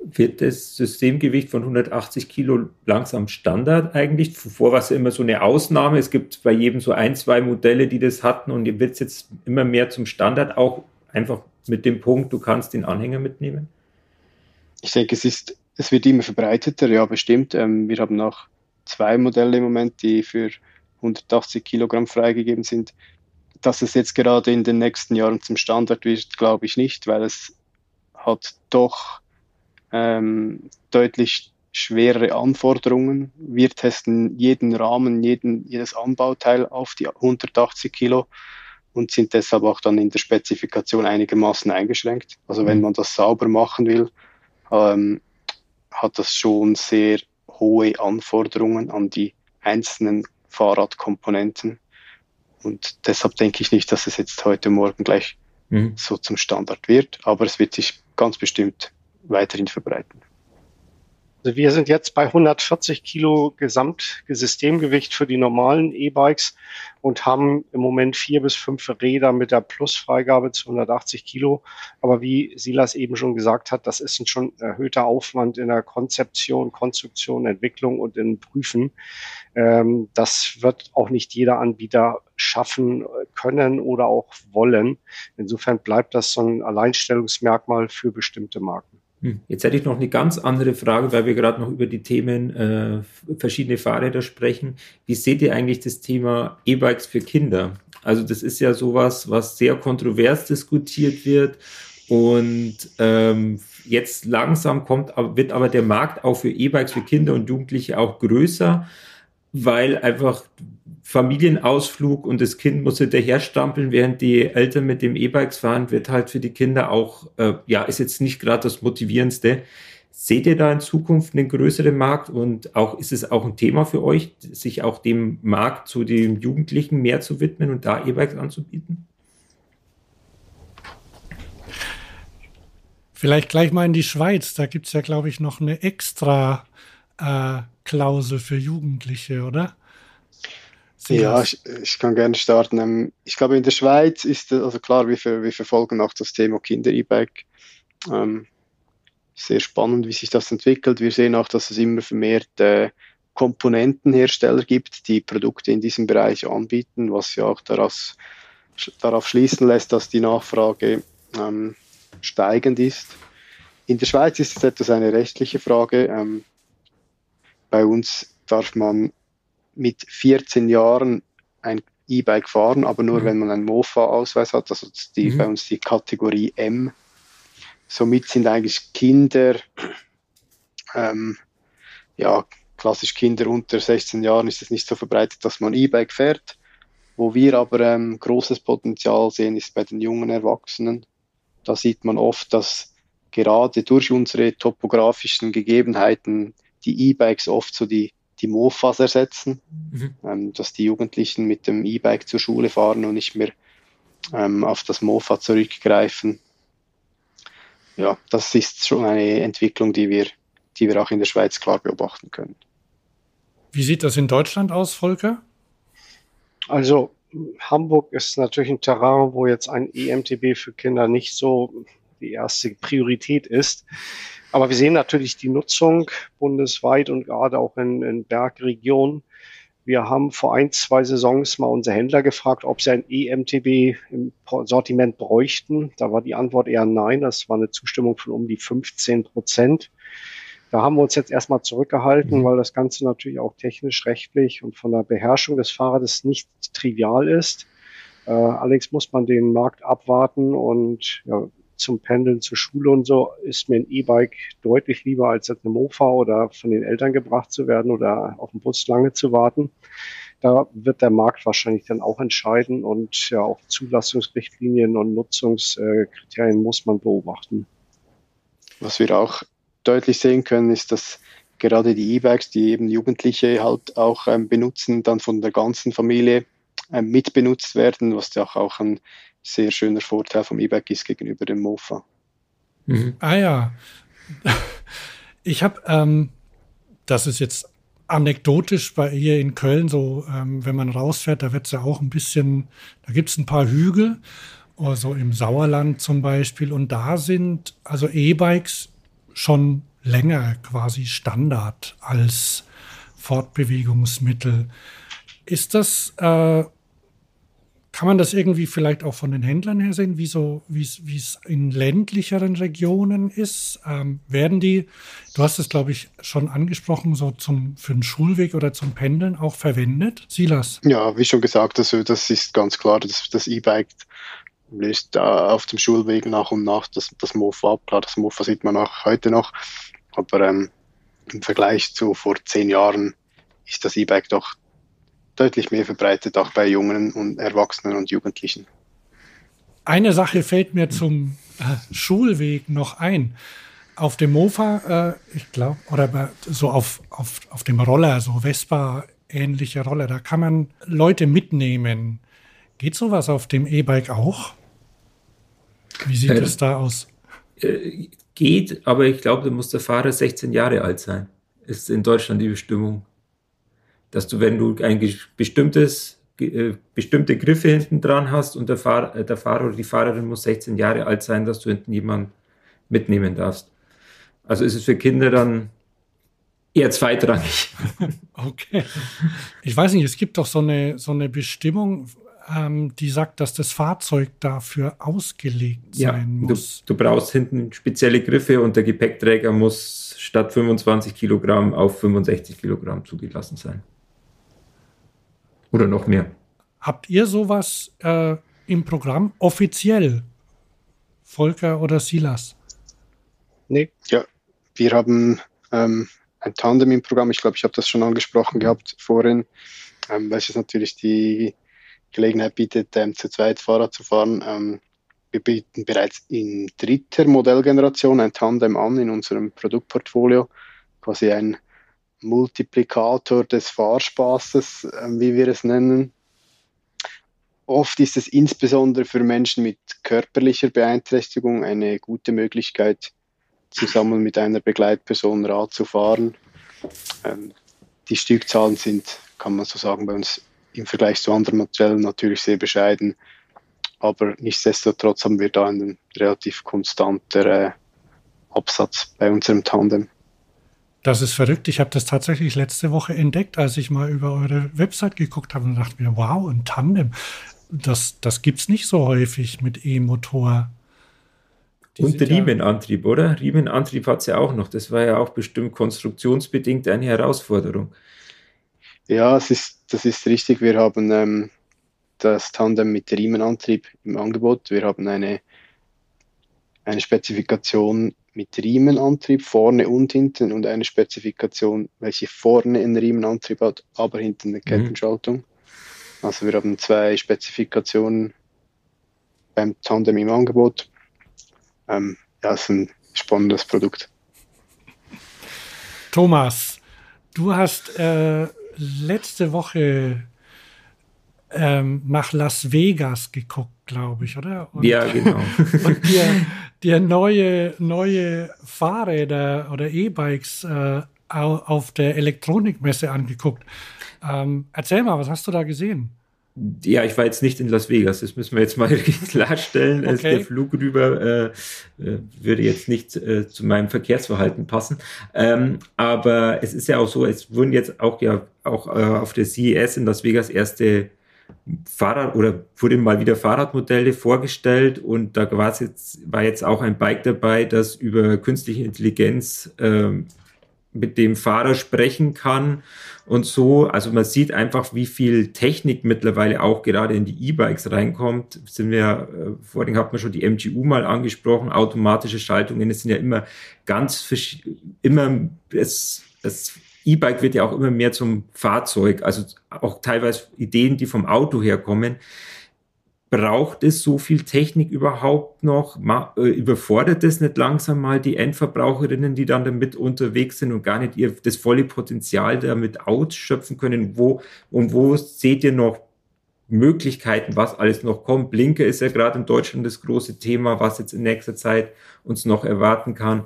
Wird das Systemgewicht von 180 Kilo langsam Standard eigentlich? Zuvor war es immer so eine Ausnahme. Es gibt bei jedem so ein, zwei Modelle, die das hatten und wird es jetzt immer mehr zum Standard, auch einfach mit dem Punkt, du kannst den Anhänger mitnehmen? Ich denke, es ist, es wird immer verbreiteter, ja, bestimmt. Ähm, wir haben auch zwei Modelle im Moment, die für 180 Kilogramm freigegeben sind. Dass es jetzt gerade in den nächsten Jahren zum Standard wird, glaube ich nicht, weil es hat doch ähm, deutlich schwerere Anforderungen. Wir testen jeden Rahmen, jeden, jedes Anbauteil auf die 180 Kilo und sind deshalb auch dann in der Spezifikation einigermaßen eingeschränkt. Also wenn mhm. man das sauber machen will, ähm, hat das schon sehr hohe Anforderungen an die einzelnen Fahrradkomponenten. Und deshalb denke ich nicht, dass es jetzt heute Morgen gleich mhm. so zum Standard wird, aber es wird sich ganz bestimmt weiterhin verbreiten. Also wir sind jetzt bei 140 Kilo Gesamtsystemgewicht für die normalen E-Bikes und haben im Moment vier bis fünf Räder mit der Plusfreigabe zu 180 Kilo. Aber wie Silas eben schon gesagt hat, das ist ein schon erhöhter Aufwand in der Konzeption, Konstruktion, Entwicklung und in Prüfen. Ähm, das wird auch nicht jeder Anbieter schaffen können oder auch wollen. Insofern bleibt das so ein Alleinstellungsmerkmal für bestimmte Marken. Hm. Jetzt hätte ich noch eine ganz andere Frage, weil wir gerade noch über die Themen äh, verschiedene Fahrräder sprechen. Wie seht ihr eigentlich das Thema E-Bikes für Kinder? Also das ist ja sowas, was sehr kontrovers diskutiert wird und ähm, jetzt langsam kommt, wird aber der Markt auch für E-Bikes für Kinder und Jugendliche auch größer, weil einfach Familienausflug und das Kind muss hinterher stampeln, während die Eltern mit dem E-Bikes fahren, wird halt für die Kinder auch, äh, ja, ist jetzt nicht gerade das Motivierendste. Seht ihr da in Zukunft einen größeren Markt und auch ist es auch ein Thema für euch, sich auch dem Markt zu den Jugendlichen mehr zu widmen und da E-Bikes anzubieten? Vielleicht gleich mal in die Schweiz. Da gibt es ja, glaube ich, noch eine extra äh, Klausel für Jugendliche, oder? Ja, ich, ich, kann gerne starten. Ähm, ich glaube, in der Schweiz ist, also klar, wir, wir verfolgen auch das Thema Kinder-E-Bike. Ähm, sehr spannend, wie sich das entwickelt. Wir sehen auch, dass es immer vermehrt äh, Komponentenhersteller gibt, die Produkte in diesem Bereich anbieten, was ja auch daraus, darauf schließen lässt, dass die Nachfrage ähm, steigend ist. In der Schweiz ist es etwas eine rechtliche Frage. Ähm, bei uns darf man mit 14 Jahren ein E-Bike fahren, aber nur mhm. wenn man einen Mofa-Ausweis hat, also die, mhm. bei uns die Kategorie M. Somit sind eigentlich Kinder, ähm, ja, klassisch Kinder unter 16 Jahren ist es nicht so verbreitet, dass man E-Bike fährt. Wo wir aber ähm, großes Potenzial sehen, ist bei den jungen Erwachsenen. Da sieht man oft, dass gerade durch unsere topografischen Gegebenheiten die E-Bikes oft so die die Mofas ersetzen, mhm. ähm, dass die Jugendlichen mit dem E-Bike zur Schule fahren und nicht mehr ähm, auf das Mofa zurückgreifen. Ja, das ist schon eine Entwicklung, die wir, die wir auch in der Schweiz klar beobachten können. Wie sieht das in Deutschland aus, Volker? Also Hamburg ist natürlich ein Terrain, wo jetzt ein EMTB für Kinder nicht so die erste Priorität ist. Aber wir sehen natürlich die Nutzung bundesweit und gerade auch in, in Bergregionen. Wir haben vor ein, zwei Saisons mal unsere Händler gefragt, ob sie ein EMTB im Sortiment bräuchten. Da war die Antwort eher nein. Das war eine Zustimmung von um die 15 Prozent. Da haben wir uns jetzt erstmal zurückgehalten, mhm. weil das Ganze natürlich auch technisch, rechtlich und von der Beherrschung des Fahrrades nicht trivial ist. Äh, allerdings muss man den Markt abwarten und ja, zum Pendeln zur Schule und so ist mir ein E-Bike deutlich lieber als eine Mofa oder von den Eltern gebracht zu werden oder auf dem Bus lange zu warten. Da wird der Markt wahrscheinlich dann auch entscheiden und ja auch Zulassungsrichtlinien und Nutzungskriterien muss man beobachten. Was wir auch deutlich sehen können, ist, dass gerade die E-Bikes, die eben Jugendliche halt auch ähm, benutzen, dann von der ganzen Familie ähm, mitbenutzt werden, was ja auch ein sehr schöner Vorteil vom E-Bike ist gegenüber dem Mofa. Mhm. Ah ja. Ich habe, ähm, das ist jetzt anekdotisch bei hier in Köln, so ähm, wenn man rausfährt, da wird es ja auch ein bisschen, da gibt es ein paar Hügel, also im Sauerland zum Beispiel, und da sind also E-Bikes schon länger quasi Standard als Fortbewegungsmittel. Ist das äh, kann man das irgendwie vielleicht auch von den Händlern her sehen, wie so, es in ländlicheren Regionen ist? Ähm, werden die, du hast es glaube ich schon angesprochen, so zum, für den Schulweg oder zum Pendeln auch verwendet? Silas? Ja, wie schon gesagt, also das ist ganz klar, dass das E-Bike löst auf dem Schulweg nach und nach das, das Mofa ab. Klar, das Mofa sieht man auch heute noch, aber ähm, im Vergleich zu vor zehn Jahren ist das E-Bike doch deutlich mehr verbreitet, auch bei Jungen und Erwachsenen und Jugendlichen. Eine Sache fällt mir zum äh, Schulweg noch ein. Auf dem Mofa, äh, ich glaube, oder so auf, auf, auf dem Roller, so Vespa-ähnliche Roller, da kann man Leute mitnehmen. Geht sowas auf dem E-Bike auch? Wie sieht es äh, da aus? Äh, geht, aber ich glaube, da muss der Fahrer 16 Jahre alt sein. ist in Deutschland die Bestimmung. Dass du, wenn du ein bestimmtes, äh, bestimmte Griffe hinten dran hast und der, Fahr äh, der Fahrer oder die Fahrerin muss 16 Jahre alt sein, dass du hinten jemanden mitnehmen darfst. Also ist es für Kinder dann eher zweitrangig. [laughs] Okay. Ich weiß nicht, es gibt doch so eine, so eine Bestimmung, ähm, die sagt, dass das Fahrzeug dafür ausgelegt ja, sein muss. Du, du, brauchst hinten spezielle Griffe und der Gepäckträger muss statt 25 Kilogramm auf 65 Kilogramm zugelassen sein. Oder noch mehr. Habt ihr sowas äh, im Programm offiziell? Volker oder Silas? Nee. Ja, wir haben ähm, ein Tandem im Programm. Ich glaube, ich habe das schon angesprochen gehabt vorhin, ähm, weil es natürlich die Gelegenheit bietet, ähm, zu zweit Fahrrad zu fahren. Ähm, wir bieten bereits in dritter Modellgeneration ein Tandem an in unserem Produktportfolio, quasi ein Multiplikator des Fahrspaßes, äh, wie wir es nennen. Oft ist es insbesondere für Menschen mit körperlicher Beeinträchtigung eine gute Möglichkeit, zusammen mit einer Begleitperson Rad zu fahren. Ähm, die Stückzahlen sind, kann man so sagen, bei uns im Vergleich zu anderen Modellen natürlich sehr bescheiden. Aber nichtsdestotrotz haben wir da einen relativ konstanten äh, Absatz bei unserem Tandem. Das ist verrückt. Ich habe das tatsächlich letzte Woche entdeckt, als ich mal über eure Website geguckt habe und dachte mir, wow, ein Tandem. Das, das gibt es nicht so häufig mit E-Motor. Und Riemenantrieb, oder? Riemenantrieb hat es ja auch noch. Das war ja auch bestimmt konstruktionsbedingt eine Herausforderung. Ja, es ist, das ist richtig. Wir haben ähm, das Tandem mit Riemenantrieb im Angebot. Wir haben eine, eine Spezifikation mit Riemenantrieb vorne und hinten und eine Spezifikation, welche vorne einen Riemenantrieb hat, aber hinten eine mhm. Kettenschaltung. Mhm. Also wir haben zwei Spezifikationen beim Tandem im Angebot ähm, ja, ist ein spannendes Produkt. Thomas, du hast äh, letzte Woche ähm, nach Las Vegas geguckt, glaube ich, oder? Und, ja, genau. [laughs] und dir, dir neue, neue Fahrräder oder E-Bikes äh, auf der Elektronikmesse angeguckt. Ähm, erzähl mal, was hast du da gesehen? ja, ich war jetzt nicht in Las Vegas, das müssen wir jetzt mal [laughs] klarstellen. Okay. Der Flug rüber äh, äh, würde jetzt nicht äh, zu meinem Verkehrsverhalten passen. Ähm, aber es ist ja auch so, es wurden jetzt auch ja auch äh, auf der CES in Las Vegas erste Fahrrad oder wurden mal wieder Fahrradmodelle vorgestellt und da war jetzt, war jetzt auch ein Bike dabei, das über künstliche Intelligenz ähm, mit dem Fahrer sprechen kann und so. Also man sieht einfach, wie viel Technik mittlerweile auch gerade in die E-Bikes reinkommt. Sind wir, äh, vorhin hat man schon die MGU mal angesprochen, automatische Schaltungen, es sind ja immer ganz, immer, es, es E-Bike wird ja auch immer mehr zum Fahrzeug, also auch teilweise Ideen, die vom Auto herkommen braucht es so viel Technik überhaupt noch? Äh, überfordert es nicht langsam mal die Endverbraucherinnen, die dann damit unterwegs sind und gar nicht ihr das volle Potenzial damit ausschöpfen können? Wo und wo seht ihr noch Möglichkeiten, was alles noch kommt? Blinker ist ja gerade in Deutschland das große Thema, was jetzt in nächster Zeit uns noch erwarten kann.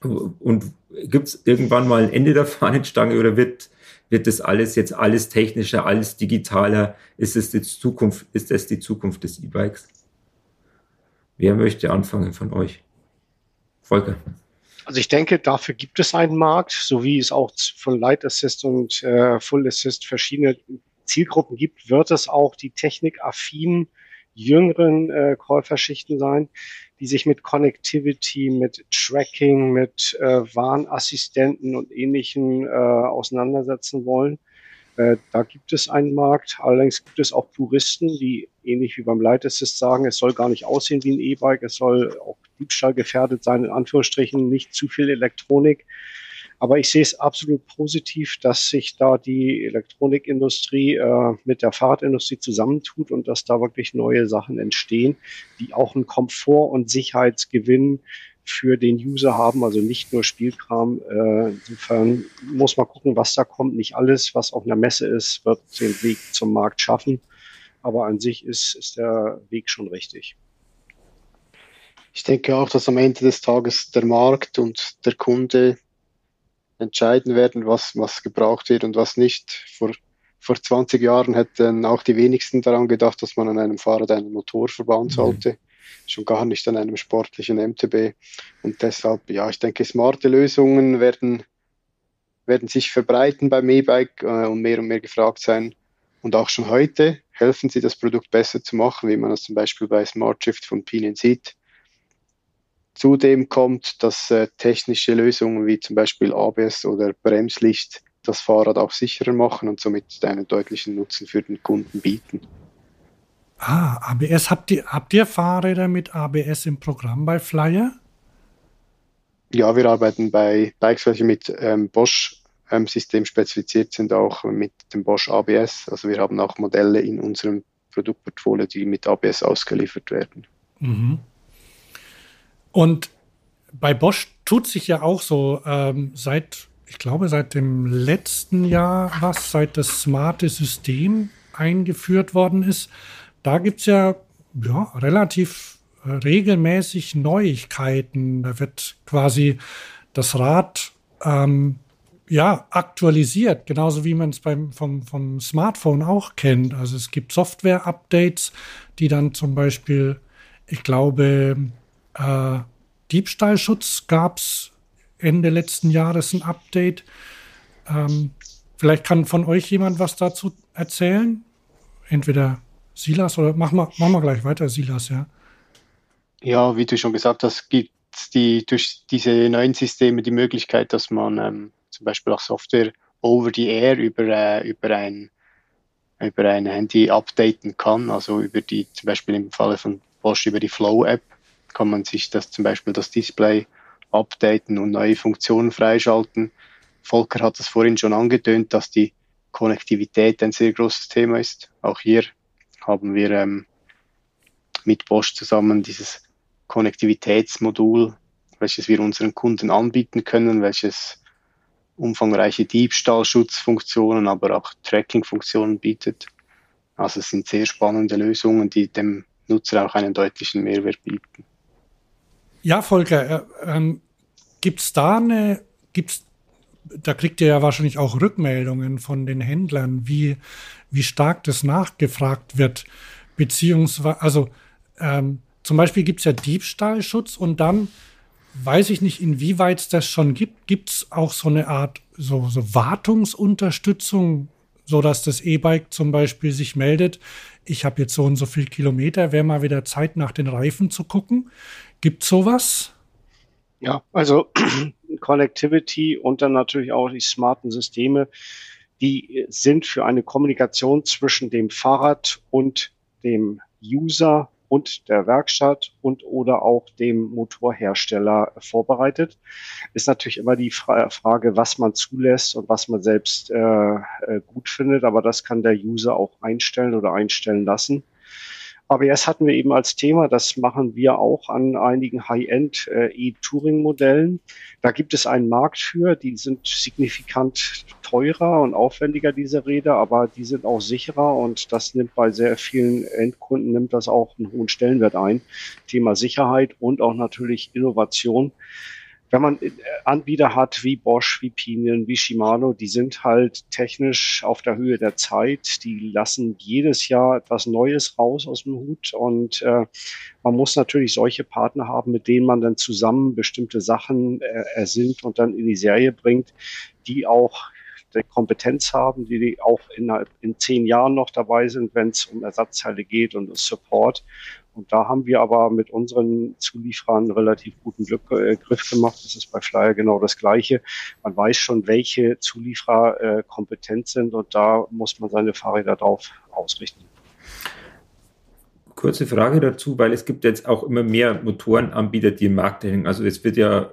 Und gibt es irgendwann mal ein Ende der Fahnenstange oder wird wird das alles jetzt alles technischer, alles digitaler? Ist es die Zukunft, ist es die Zukunft des E-Bikes? Wer möchte anfangen von euch? Volker. Also ich denke, dafür gibt es einen Markt, so wie es auch von Light Assist und äh, Full Assist verschiedene Zielgruppen gibt, wird es auch die technikaffinen jüngeren äh, Käuferschichten sein, die sich mit Connectivity, mit Tracking, mit äh, Warnassistenten und Ähnlichem äh, auseinandersetzen wollen. Äh, da gibt es einen Markt. Allerdings gibt es auch Puristen, die ähnlich wie beim Light Assist sagen, es soll gar nicht aussehen wie ein E-Bike, es soll auch Diebstahl gefährdet sein, in Anführungsstrichen, nicht zu viel Elektronik. Aber ich sehe es absolut positiv, dass sich da die Elektronikindustrie äh, mit der Fahrradindustrie zusammentut und dass da wirklich neue Sachen entstehen, die auch einen Komfort- und Sicherheitsgewinn für den User haben, also nicht nur Spielkram. Äh, insofern muss man gucken, was da kommt. Nicht alles, was auf einer Messe ist, wird den Weg zum Markt schaffen. Aber an sich ist, ist der Weg schon richtig. Ich denke auch, dass am Ende des Tages der Markt und der Kunde entscheiden werden, was, was gebraucht wird und was nicht. Vor, vor 20 Jahren hätten auch die wenigsten daran gedacht, dass man an einem Fahrrad einen Motor verbauen mhm. sollte. Mhm. Schon gar nicht an einem sportlichen MTB. Und deshalb, ja, ich denke, smarte Lösungen werden, werden sich verbreiten beim E-Bike äh, und mehr und mehr gefragt sein. Und auch schon heute helfen sie, das Produkt besser zu machen, wie man das zum Beispiel bei Smart Shift von Pinion sieht. Zudem kommt, dass äh, technische Lösungen wie zum Beispiel ABS oder Bremslicht das Fahrrad auch sicherer machen und somit einen deutlichen Nutzen für den Kunden bieten. Ah, ABS. Habt ihr, habt ihr Fahrräder mit ABS im Programm bei Flyer? Ja, wir arbeiten bei Bikes, welche mit ähm, Bosch-System ähm, spezifiziert sind, auch mit dem Bosch ABS. Also wir haben auch Modelle in unserem Produktportfolio, die mit ABS ausgeliefert werden. Mhm. Und bei Bosch tut sich ja auch so ähm, seit, ich glaube, seit dem letzten Jahr was, seit das smarte System eingeführt worden ist. Da gibt es ja, ja relativ regelmäßig Neuigkeiten. Da wird quasi das Rad ähm, ja, aktualisiert, genauso wie man es vom, vom Smartphone auch kennt. Also es gibt Software-Updates, die dann zum Beispiel, ich glaube, äh, Diebstahlschutz gab es Ende letzten Jahres ein Update. Ähm, vielleicht kann von euch jemand was dazu erzählen. Entweder Silas oder machen wir, machen wir gleich weiter, Silas, ja. Ja, wie du schon gesagt hast, gibt es die, durch diese neuen Systeme die Möglichkeit, dass man ähm, zum Beispiel auch Software over the air über, äh, über ein über ein Handy updaten kann, also über die, zum Beispiel im Falle von Bosch über die Flow-App kann man sich das zum Beispiel das Display updaten und neue Funktionen freischalten. Volker hat es vorhin schon angetönt, dass die Konnektivität ein sehr großes Thema ist. Auch hier haben wir ähm, mit Bosch zusammen dieses Konnektivitätsmodul, welches wir unseren Kunden anbieten können, welches umfangreiche Diebstahlschutzfunktionen, aber auch Tracking-Funktionen bietet. Also es sind sehr spannende Lösungen, die dem Nutzer auch einen deutlichen Mehrwert bieten. Ja, Volker, äh, ähm, gibt's da eine, gibt's, da kriegt ihr ja wahrscheinlich auch Rückmeldungen von den Händlern, wie, wie stark das nachgefragt wird, beziehungsweise, also ähm, zum Beispiel gibt's ja Diebstahlschutz und dann weiß ich nicht, inwieweit es das schon gibt. Gibt's auch so eine Art so, so Wartungsunterstützung, so dass das E-Bike zum Beispiel sich meldet, ich habe jetzt so und so viel Kilometer, wäre mal wieder Zeit, nach den Reifen zu gucken. Gibt sowas? Ja, also [clears throat] Connectivity und dann natürlich auch die smarten Systeme, die sind für eine Kommunikation zwischen dem Fahrrad und dem User und der Werkstatt und oder auch dem Motorhersteller vorbereitet. Ist natürlich immer die Fra Frage, was man zulässt und was man selbst äh, äh gut findet, aber das kann der User auch einstellen oder einstellen lassen. ABS hatten wir eben als Thema. Das machen wir auch an einigen High-End äh, E-Touring-Modellen. Da gibt es einen Markt für. Die sind signifikant teurer und aufwendiger, diese Räder, aber die sind auch sicherer und das nimmt bei sehr vielen Endkunden nimmt das auch einen hohen Stellenwert ein. Thema Sicherheit und auch natürlich Innovation wenn man äh, Anbieter hat wie Bosch, wie Pinion, wie Shimano, die sind halt technisch auf der Höhe der Zeit. Die lassen jedes Jahr etwas Neues raus aus dem Hut und äh, man muss natürlich solche Partner haben, mit denen man dann zusammen bestimmte Sachen äh, ersinnt und dann in die Serie bringt, die auch die Kompetenz haben, die auch in, in zehn Jahren noch dabei sind, wenn es um Ersatzteile geht und Support und da haben wir aber mit unseren Zulieferern relativ guten Glück, äh, Griff gemacht. Das ist bei Flyer genau das Gleiche. Man weiß schon, welche Zulieferer äh, kompetent sind und da muss man seine Fahrräder drauf ausrichten. Kurze Frage dazu, weil es gibt jetzt auch immer mehr Motorenanbieter, die im Markt hängen. Also es wird ja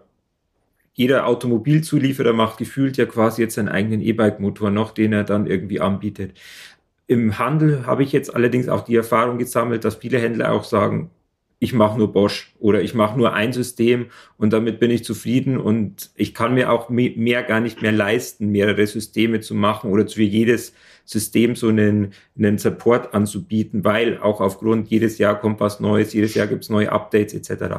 jeder Automobilzulieferer macht gefühlt ja quasi jetzt seinen eigenen E-Bike-Motor noch, den er dann irgendwie anbietet. Im Handel habe ich jetzt allerdings auch die Erfahrung gesammelt, dass viele Händler auch sagen, ich mache nur Bosch oder ich mache nur ein System und damit bin ich zufrieden und ich kann mir auch mehr gar nicht mehr leisten, mehrere Systeme zu machen oder für jedes System so einen, einen Support anzubieten, weil auch aufgrund jedes Jahr kommt was Neues, jedes Jahr gibt es neue Updates etc.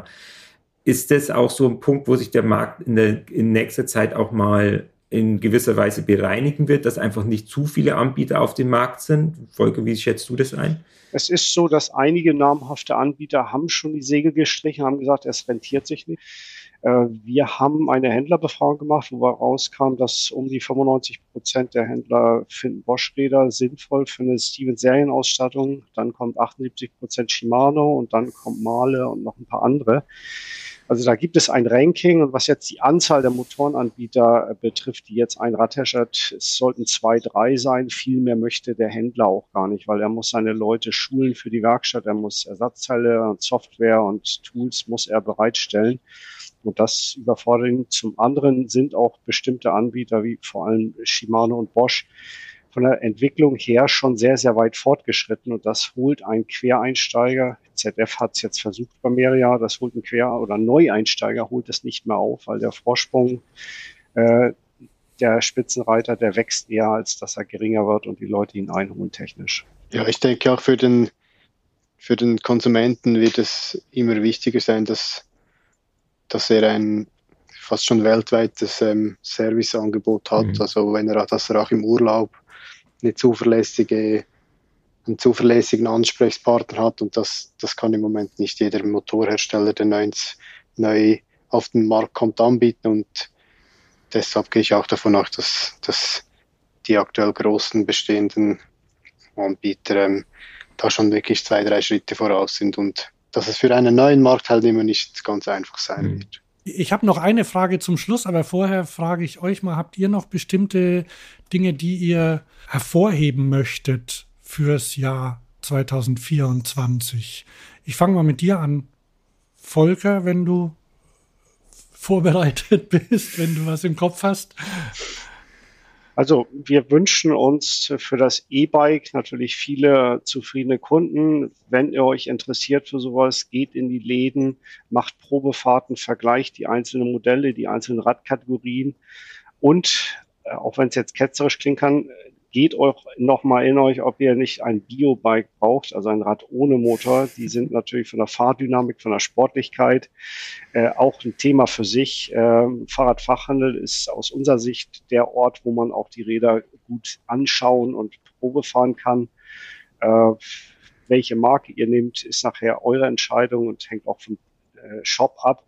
Ist das auch so ein Punkt, wo sich der Markt in, der, in nächster Zeit auch mal in gewisser Weise bereinigen wird, dass einfach nicht zu viele Anbieter auf dem Markt sind? Volker, wie schätzt du das ein? Es ist so, dass einige namhafte Anbieter haben schon die Segel gestrichen, haben gesagt, es rentiert sich nicht. Äh, wir haben eine Händlerbefragung gemacht, wo rauskam, dass um die 95 Prozent der Händler finden Bosch-Räder sinnvoll für eine Stevens-Serienausstattung. Dann kommt 78 Prozent Shimano und dann kommt Male und noch ein paar andere. Also da gibt es ein Ranking und was jetzt die Anzahl der Motorenanbieter äh, betrifft, die jetzt ein Radhersteller hat, es sollten zwei, drei sein. Viel mehr möchte der Händler auch gar nicht, weil er muss seine Leute schulen für die Werkstatt, er muss Ersatzteile, Software und Tools muss er bereitstellen. Und das überfordert ihn. Zum anderen sind auch bestimmte Anbieter wie vor allem Shimano und Bosch von der Entwicklung her schon sehr, sehr weit fortgeschritten und das holt ein Quereinsteiger, ZF hat es jetzt versucht bei Meria, das holt ein Quer- oder Neueinsteiger, holt es nicht mehr auf, weil der Vorsprung äh, der Spitzenreiter, der wächst eher, als dass er geringer wird und die Leute ihn einholen technisch. Ja, ich denke auch für den, für den Konsumenten wird es immer wichtiger sein, dass dass er ein fast schon weltweites ähm, Serviceangebot hat. Mhm. Also wenn er, dass er auch im Urlaub eine zuverlässige, einen zuverlässigen Ansprechpartner hat und das, das kann im Moment nicht jeder Motorhersteller, der neu, neu auf den Markt kommt, anbieten und deshalb gehe ich auch davon aus, dass, dass die aktuell großen bestehenden Anbieter ähm, da schon wirklich zwei, drei Schritte voraus sind und dass es für einen neuen Marktteilnehmer nicht ganz einfach sein mhm. wird. Ich habe noch eine Frage zum Schluss, aber vorher frage ich euch mal, habt ihr noch bestimmte Dinge, die ihr hervorheben möchtet fürs Jahr 2024? Ich fange mal mit dir an. Volker, wenn du vorbereitet [laughs] bist, wenn du was im Kopf hast. Also wir wünschen uns für das E-Bike natürlich viele zufriedene Kunden. Wenn ihr euch interessiert für sowas, geht in die Läden, macht Probefahrten, vergleicht die einzelnen Modelle, die einzelnen Radkategorien und äh, auch wenn es jetzt ketzerisch klingen kann, geht euch nochmal in euch, ob ihr nicht ein Biobike braucht, also ein Rad ohne Motor. Die sind natürlich von der Fahrdynamik, von der Sportlichkeit äh, auch ein Thema für sich. Ähm, Fahrradfachhandel ist aus unserer Sicht der Ort, wo man auch die Räder gut anschauen und Probe fahren kann. Äh, welche Marke ihr nehmt, ist nachher eure Entscheidung und hängt auch vom äh, Shop ab.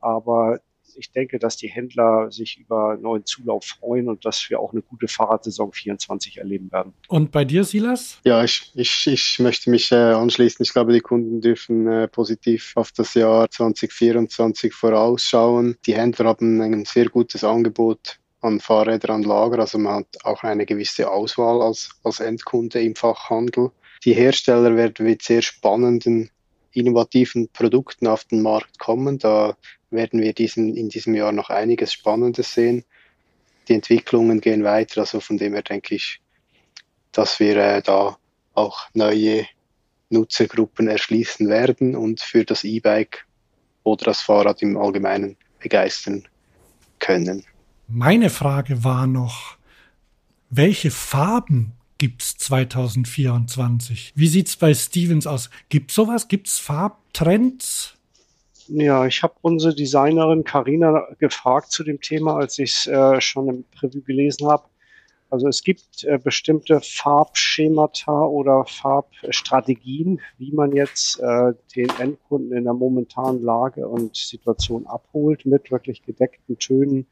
Aber ich denke, dass die Händler sich über neuen Zulauf freuen und dass wir auch eine gute Fahrradsaison 24 erleben werden. Und bei dir, Silas? Ja, ich, ich, ich möchte mich äh, anschließen. Ich glaube, die Kunden dürfen äh, positiv auf das Jahr 2024 vorausschauen. Die Händler haben ein sehr gutes Angebot an Fahrrädern an Lager. Also man hat auch eine gewisse Auswahl als, als Endkunde im Fachhandel. Die Hersteller werden mit sehr spannenden innovativen Produkten auf den Markt kommen. Da werden wir diesen, in diesem Jahr noch einiges Spannendes sehen. Die Entwicklungen gehen weiter, also von dem her denke ich, dass wir äh, da auch neue Nutzergruppen erschließen werden und für das E-Bike oder das Fahrrad im Allgemeinen begeistern können. Meine Frage war noch, welche Farben gibt's 2024? Wie sieht's bei Stevens aus? Gibt's sowas? Gibt's Farbtrends? Ja, ich habe unsere Designerin Karina gefragt zu dem Thema, als ich es äh, schon im Preview gelesen habe. Also es gibt äh, bestimmte Farbschemata oder Farbstrategien, wie man jetzt äh, den Endkunden in der momentanen Lage und Situation abholt mit wirklich gedeckten Tönen,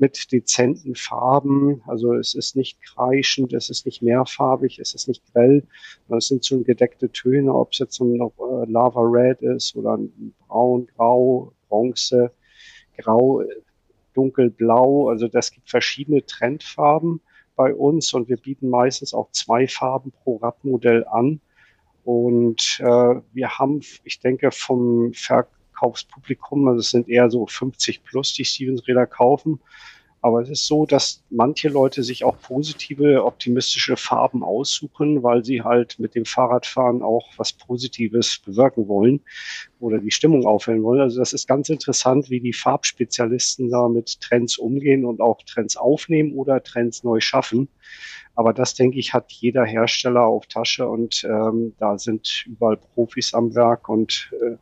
mit dezenten Farben. Also es ist nicht kreischend, es ist nicht mehrfarbig, es ist nicht grell. Es sind so gedeckte Töne, ob es jetzt ein äh, Lava Red ist oder ein Braun, Grau, Bronze, Grau, Dunkelblau. Also das gibt verschiedene Trendfarben bei uns und wir bieten meistens auch zwei Farben pro Radmodell an. Und äh, wir haben, ich denke, vom Verkauf Kaufspublikum. Also es sind eher so 50 plus, die Stevens-Räder kaufen. Aber es ist so, dass manche Leute sich auch positive, optimistische Farben aussuchen, weil sie halt mit dem Fahrradfahren auch was Positives bewirken wollen oder die Stimmung aufhellen wollen. Also das ist ganz interessant, wie die Farbspezialisten da mit Trends umgehen und auch Trends aufnehmen oder Trends neu schaffen. Aber das, denke ich, hat jeder Hersteller auf Tasche und ähm, da sind überall Profis am Werk und äh,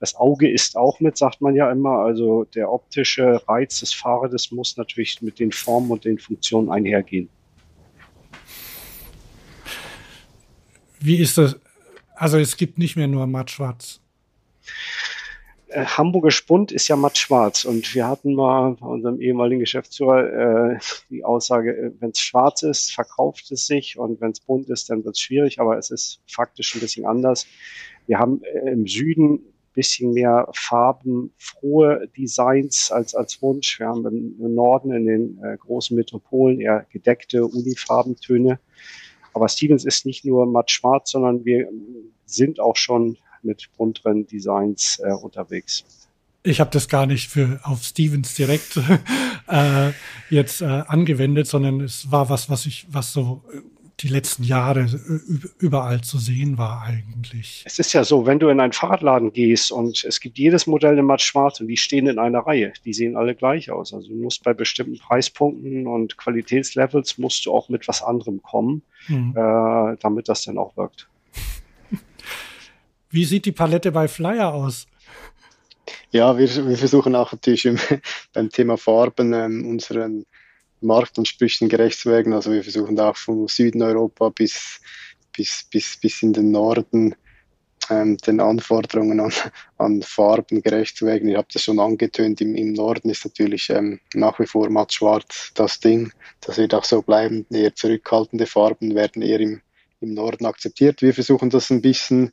Das Auge ist auch mit, sagt man ja immer. Also der optische Reiz des Fahrrades muss natürlich mit den Formen und den Funktionen einhergehen. Wie ist das? Also es gibt nicht mehr nur matt-schwarz. Äh, Hamburger Spund ist ja matt-schwarz und wir hatten mal bei unserem ehemaligen Geschäftsführer äh, die Aussage, äh, wenn es schwarz ist, verkauft es sich und wenn es bunt ist, dann wird es schwierig, aber es ist faktisch ein bisschen anders. Wir haben äh, im Süden bisschen mehr farbenfrohe Designs als, als Wunsch. Wir haben im, Norden in den äh, großen Metropolen eher gedeckte Unifarbentöne. Aber Stevens ist nicht nur matt schwarz, sondern wir sind auch schon mit bunteren Designs äh, unterwegs. Ich habe das gar nicht für auf Stevens direkt [laughs] äh, jetzt äh, angewendet, sondern es war was, was ich, was so äh, die letzten Jahre äh, überall zu sehen war eigentlich. Es ist ja so, wenn du in einen Fahrradladen gehst und es gibt jedes Modell in matt schwarz und die stehen in einer Reihe, die sehen alle gleich aus. Also du musst bei bestimmten Preispunkten und Qualitätslevels musst du auch mit was anderem kommen, mhm. äh, damit das dann auch wirkt. Wie sieht die Palette bei Flyer aus? Ja, wir, wir versuchen auch natürlich im, [laughs] beim Thema Farben ähm, unseren Marktansprüchen gerecht zu werden. Also wir versuchen auch vom Süden Europa bis, bis, bis, bis in den Norden ähm, den Anforderungen an, an Farben gerecht zu werden. Ihr habt es schon angetönt, im, im Norden ist natürlich ähm, nach wie vor matt schwarz das Ding. Das wird auch so bleiben. Eher zurückhaltende Farben werden eher im, im Norden akzeptiert. Wir versuchen das ein bisschen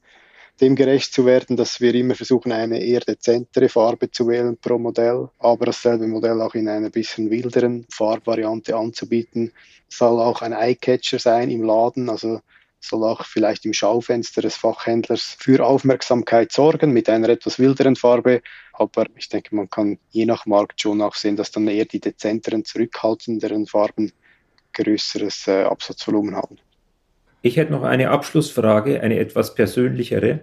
dem gerecht zu werden, dass wir immer versuchen, eine eher dezentere Farbe zu wählen pro Modell, aber dasselbe Modell auch in einer bisschen wilderen Farbvariante anzubieten. Soll auch ein Eyecatcher sein im Laden, also soll auch vielleicht im Schaufenster des Fachhändlers für Aufmerksamkeit sorgen mit einer etwas wilderen Farbe. Aber ich denke, man kann je nach Markt schon auch sehen, dass dann eher die dezenteren, zurückhaltenderen Farben größeres äh, Absatzvolumen haben. Ich hätte noch eine Abschlussfrage, eine etwas persönlichere.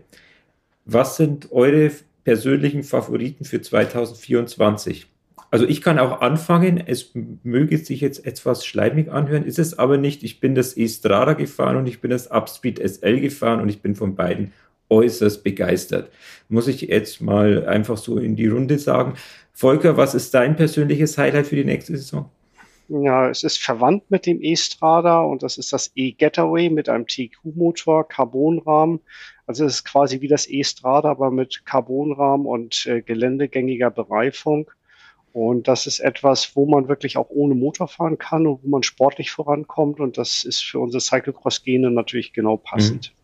Was sind eure persönlichen Favoriten für 2024? Also ich kann auch anfangen, es möge sich jetzt etwas schleimig anhören, ist es aber nicht. Ich bin das E-Strada gefahren und ich bin das Upspeed SL gefahren und ich bin von beiden äußerst begeistert. Muss ich jetzt mal einfach so in die Runde sagen. Volker, was ist dein persönliches Highlight für die nächste Saison? Ja, es ist verwandt mit dem E-Strada und das ist das E-Getaway mit einem TQ-Motor, Carbonrahmen. Also es ist quasi wie das E-Strada, aber mit Carbonrahmen und äh, geländegängiger Bereifung. Und das ist etwas, wo man wirklich auch ohne Motor fahren kann und wo man sportlich vorankommt. Und das ist für unsere Cyclocross-Gene natürlich genau passend. Mhm.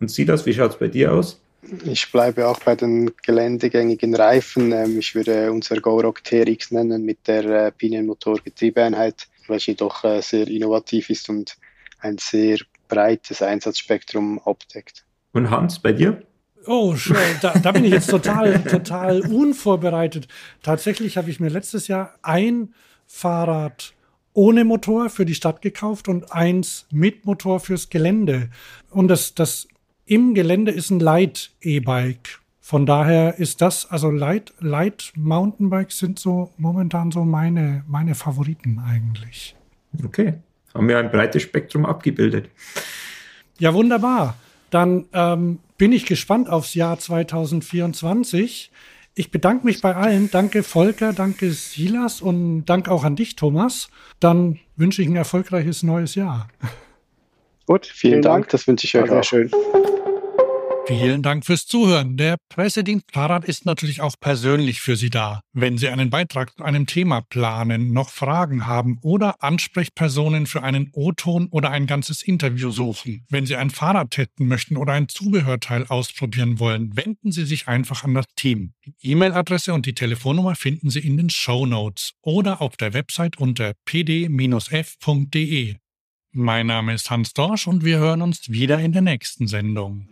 Und Silas, wie schaut es bei dir aus? Ich bleibe auch bei den geländegängigen Reifen. Ähm, ich würde unser GoRock TRX nennen mit der äh, Pinienmotor-Getriebeeinheit, welche doch äh, sehr innovativ ist und ein sehr breites Einsatzspektrum abdeckt. Und Hans, bei dir? Oh, da, da bin ich jetzt total, [laughs] total unvorbereitet. Tatsächlich habe ich mir letztes Jahr ein Fahrrad ohne Motor für die Stadt gekauft und eins mit Motor fürs Gelände. Und das, das im Gelände ist ein Light-E-Bike. Von daher ist das, also Light, Light Mountainbikes sind so momentan so meine, meine Favoriten eigentlich. Okay. Haben wir ein breites Spektrum abgebildet. Ja, wunderbar. Dann ähm, bin ich gespannt aufs Jahr 2024. Ich bedanke mich bei allen. Danke Volker, danke Silas und danke auch an dich, Thomas. Dann wünsche ich ein erfolgreiches neues Jahr. Gut, vielen, vielen Dank. Dank. Das wünsche ich euch auch. Schön. Vielen Dank fürs Zuhören. Der Pressedienst Fahrrad ist natürlich auch persönlich für Sie da. Wenn Sie einen Beitrag zu einem Thema planen, noch Fragen haben oder Ansprechpersonen für einen O-Ton oder ein ganzes Interview suchen, wenn Sie ein Fahrrad testen möchten oder ein Zubehörteil ausprobieren wollen, wenden Sie sich einfach an das Team. Die E-Mail-Adresse und die Telefonnummer finden Sie in den Show Notes oder auf der Website unter pd-f.de. Mein Name ist Hans Dorsch und wir hören uns wieder in der nächsten Sendung.